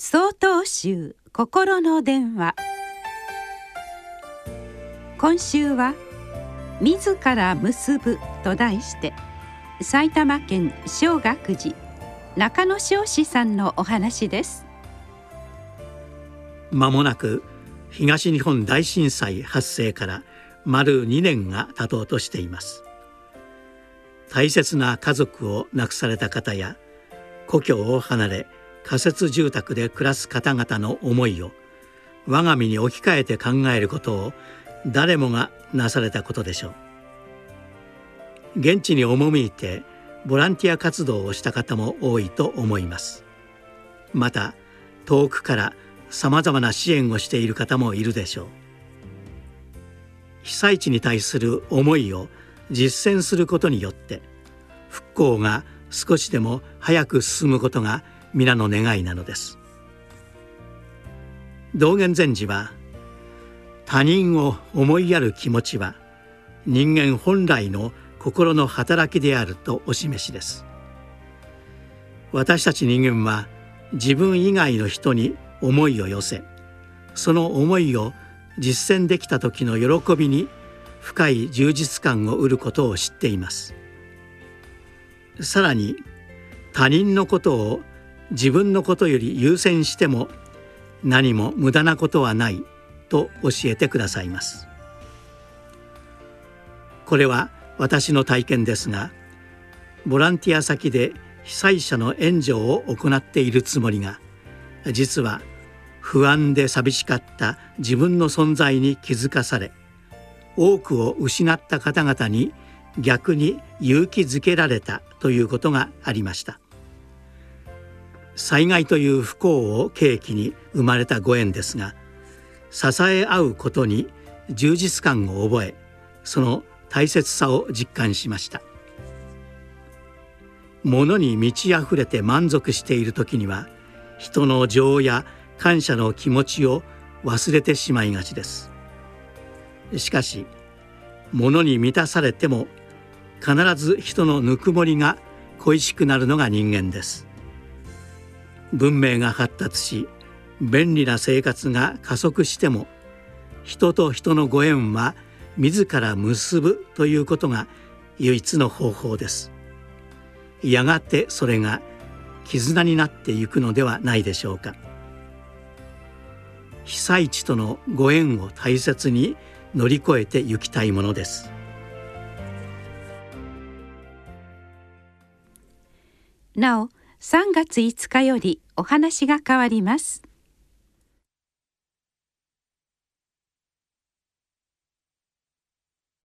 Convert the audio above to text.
総統集心の電話。今週は自ら結ぶと題して埼玉県小学寺中野彰子さんのお話です。まもなく東日本大震災発生から丸2年が経とうとしています。大切な家族を亡くされた方や故郷を離れ仮設住宅で暮らす方々の思いを我が身に置き換えて考えることを誰もがなされたことでしょう。現地に赴いてボランティア活動をした方も多いと思います。また遠くからさまざまな支援をしている方もいるでしょう。被災地に対する思いを実践することによって復興が少しでも早く進むことが皆の願いなのです。道元禅師は他人を思いやる気持ちは人間本来の心の働きであるとお示しです。私たち人間は自分以外の人に思いを寄せその思いを実践できた時の喜びに深い充実感を得ることを知っています。さらに他人のことを自分のことより優先しても何も無駄なことはないと教えてくださいます。これは私の体験ですがボランティア先で被災者の援助を行っているつもりが実は不安で寂しかった自分の存在に気づかされ多くを失った方々に逆に勇気づけられたということがありました。災害という不幸を契機に生まれたご縁ですが支え合うことに充実感を覚えその大切さを実感しました。物に満ち溢れて満足している時には人の情や感謝の気持ちを忘れてしまいがちです。しかし物に満たされても必ず人のぬくもりが恋しくなるのが人間です。文明が発達し便利な生活が加速しても人と人のご縁は自ら結ぶということが唯一の方法です。やがてそれが絆になっていくのではないでしょうか。被災地とのご縁を大切に乗り越えてゆきたいものです。なお3月5日よりお話が変わります。